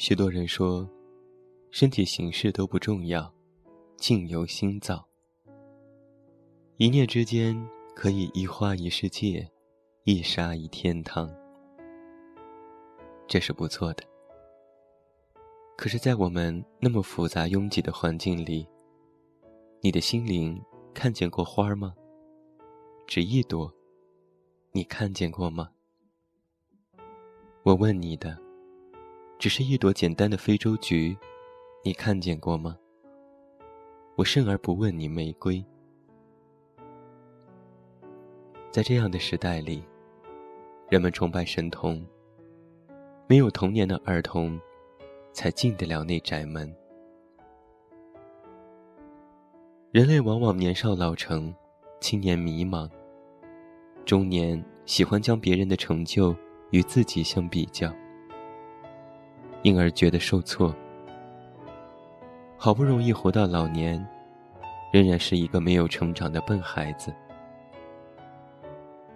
许多人说，身体形式都不重要，境由心造。一念之间，可以一花一世界，一沙一天堂。这是不错的。可是，在我们那么复杂拥挤的环境里，你的心灵看见过花吗？只一朵，你看见过吗？我问你的。只是一朵简单的非洲菊，你看见过吗？我甚而不问你玫瑰。在这样的时代里，人们崇拜神童，没有童年的儿童，才进得了那宅门。人类往往年少老成，青年迷茫，中年喜欢将别人的成就与自己相比较。因而觉得受挫。好不容易活到老年，仍然是一个没有成长的笨孩子。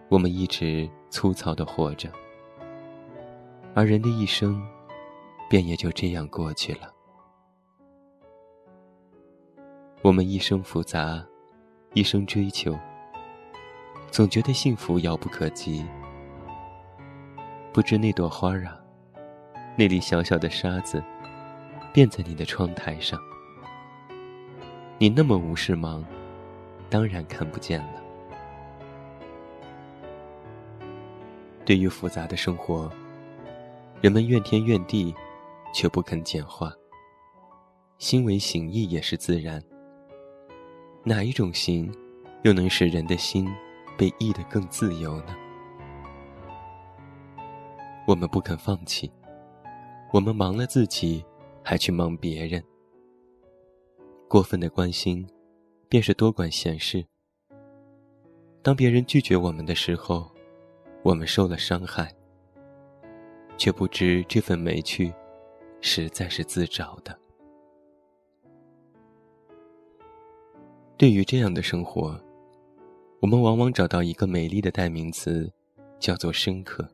我们一直粗糙的活着，而人的一生，便也就这样过去了。我们一生复杂，一生追求，总觉得幸福遥不可及。不知那朵花啊。那粒小小的沙子，便在你的窗台上。你那么无事忙，当然看不见了。对于复杂的生活，人们怨天怨地，却不肯简化。心为形意也是自然。哪一种形，又能使人的心被意得更自由呢？我们不肯放弃。我们忙了自己，还去忙别人。过分的关心，便是多管闲事。当别人拒绝我们的时候，我们受了伤害，却不知这份没趣，实在是自找的。对于这样的生活，我们往往找到一个美丽的代名词，叫做深刻。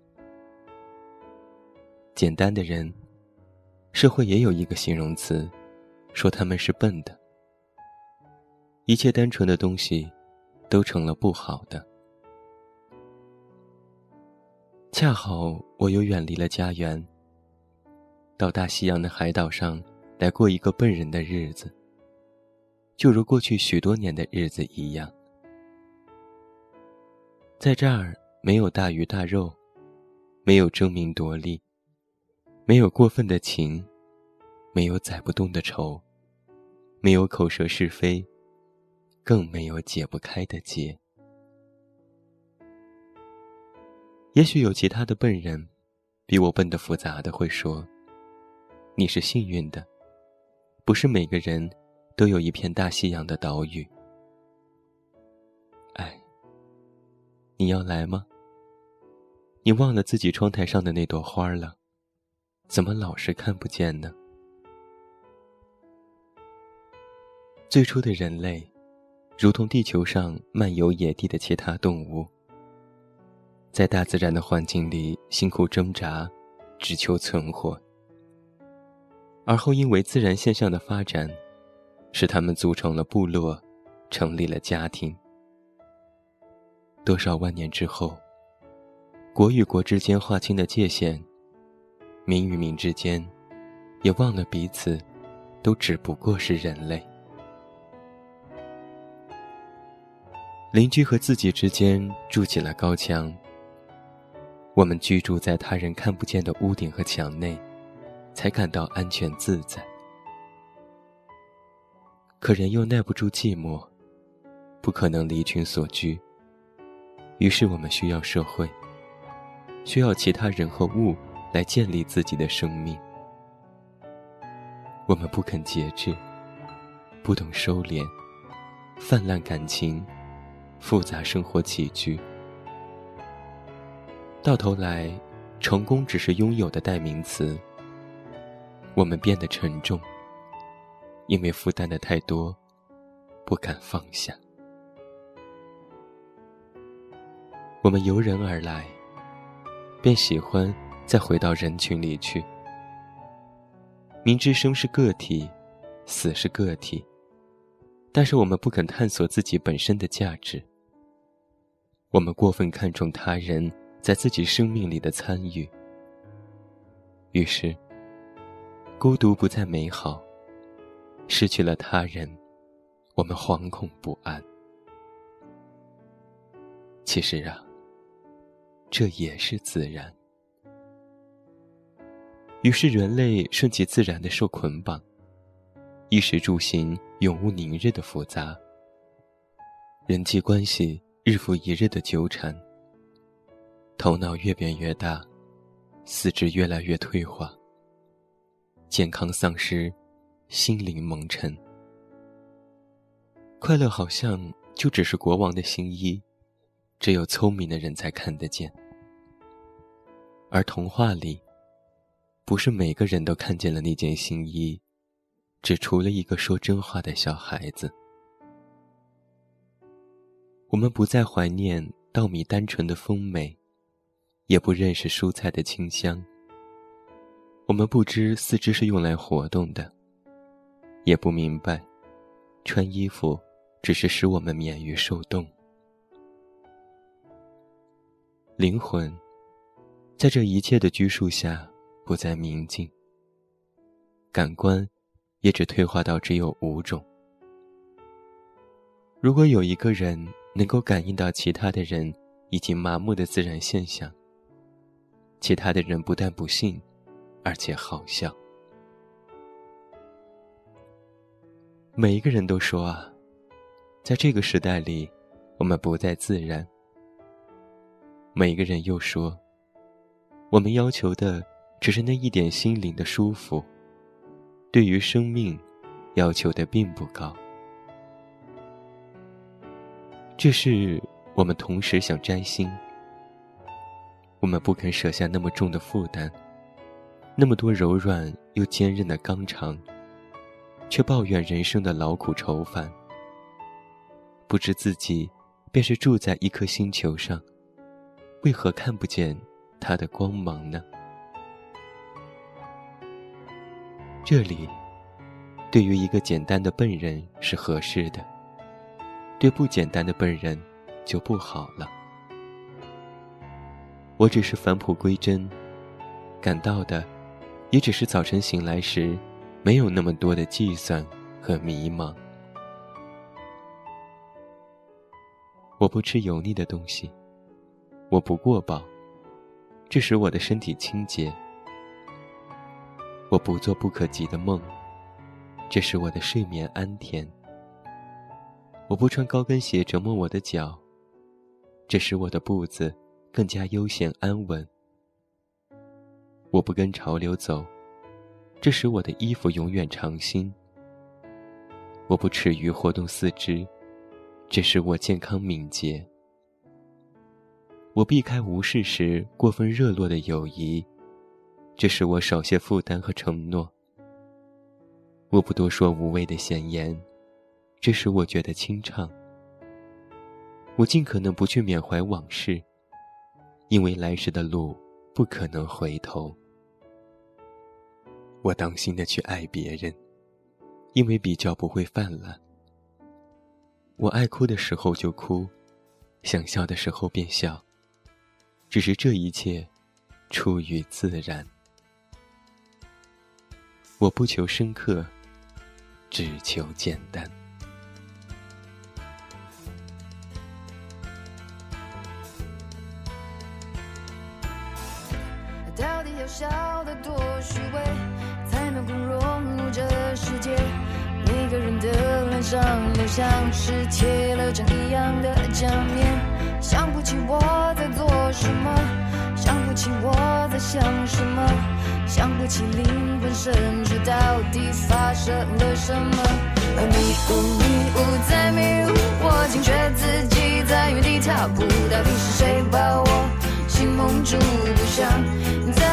简单的人。社会也有一个形容词，说他们是笨的。一切单纯的东西，都成了不好的。恰好我又远离了家园，到大西洋的海岛上来过一个笨人的日子，就如过去许多年的日子一样。在这儿没有大鱼大肉，没有争名夺利。没有过分的情，没有载不动的愁，没有口舌是非，更没有解不开的结。也许有其他的笨人，比我笨得复杂的会说：“你是幸运的，不是每个人都有一片大西洋的岛屿。”哎，你要来吗？你忘了自己窗台上的那朵花了？怎么老是看不见呢？最初的人类，如同地球上漫游野地的其他动物，在大自然的环境里辛苦挣扎，只求存活。而后因为自然现象的发展，使他们组成了部落，成立了家庭。多少万年之后，国与国之间划清的界限。民与民之间，也忘了彼此，都只不过是人类。邻居和自己之间筑起了高墙。我们居住在他人看不见的屋顶和墙内，才感到安全自在。可人又耐不住寂寞，不可能离群所居。于是我们需要社会，需要其他人和物。来建立自己的生命。我们不肯节制，不懂收敛，泛滥感情，复杂生活起居。到头来，成功只是拥有的代名词。我们变得沉重，因为负担的太多，不敢放下。我们由人而来，便喜欢。再回到人群里去，明知生是个体，死是个体，但是我们不肯探索自己本身的价值。我们过分看重他人在自己生命里的参与，于是孤独不再美好。失去了他人，我们惶恐不安。其实啊，这也是自然。于是人类顺其自然的受捆绑，衣食住行永无宁日的复杂，人际关系日复一日的纠缠，头脑越变越大，四肢越来越退化，健康丧失，心灵蒙尘。快乐好像就只是国王的新衣，只有聪明的人才看得见，而童话里。不是每个人都看见了那件新衣，只除了一个说真话的小孩子。我们不再怀念稻米单纯的丰美，也不认识蔬菜的清香。我们不知四肢是用来活动的，也不明白，穿衣服只是使我们免于受冻。灵魂，在这一切的拘束下。不再明净，感官也只退化到只有五种。如果有一个人能够感应到其他的人已经麻木的自然现象，其他的人不但不信，而且好笑。每一个人都说啊，在这个时代里，我们不再自然。每一个人又说，我们要求的。只是那一点心灵的舒服，对于生命要求的并不高。这是我们同时想摘星，我们不肯舍下那么重的负担，那么多柔软又坚韧的刚肠，却抱怨人生的劳苦愁烦。不知自己便是住在一颗星球上，为何看不见它的光芒呢？这里，对于一个简单的笨人是合适的，对不简单的笨人就不好了。我只是返璞归真，感到的，也只是早晨醒来时，没有那么多的计算和迷茫。我不吃油腻的东西，我不过饱，这使我的身体清洁。我不做不可及的梦，这使我的睡眠安甜。我不穿高跟鞋折磨我的脚，这使我的步子更加悠闲安稳。我不跟潮流走，这使我的衣服永远长新。我不耻于活动四肢，这使我健康敏捷。我避开无事时过分热络的友谊。这使我少些负担和承诺。我不多说无谓的闲言，这使我觉得清畅。我尽可能不去缅怀往事，因为来时的路不可能回头。我当心的去爱别人，因为比较不会泛滥。我爱哭的时候就哭，想笑的时候便笑。只是这一切，出于自然。我不求深刻，只求简单。到底要笑得多虚伪，才能够融入这世界？每个人的脸上都像是贴了张一样的假面，想不起我在做什么，想不起我在想什么。想不起灵魂深处到底发生了什么，而迷雾迷雾在迷雾，我惊觉自己在原地踏步，到底是谁把我心蒙住，不想再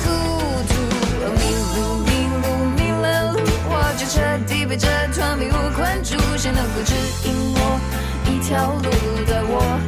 糊涂。迷路迷路迷了路，我就彻底被这团迷雾困住，谁能够指引我一条路，带我？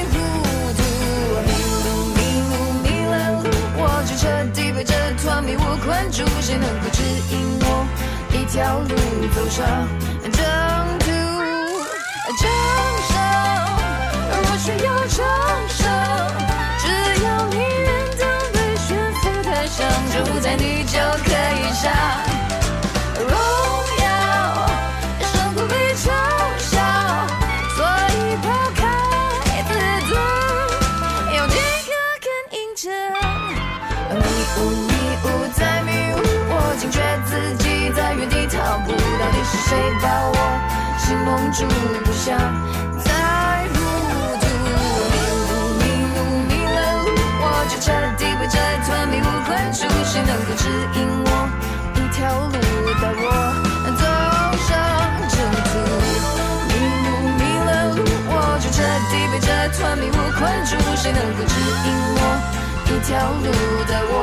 我就彻底被这团迷雾困住，谁能够指引我一条路走上正途？掌声，若需要掌声，只要你愿当被悬浮台上，就在你就可以上。是谁把我心蒙住？不想再糊涂。迷路迷路迷了路，我就彻底被这团迷雾困住，谁能够指引我一条路带我走上正途？迷路迷了路，我就彻底被这团迷雾困住，谁能够指引我一条路带我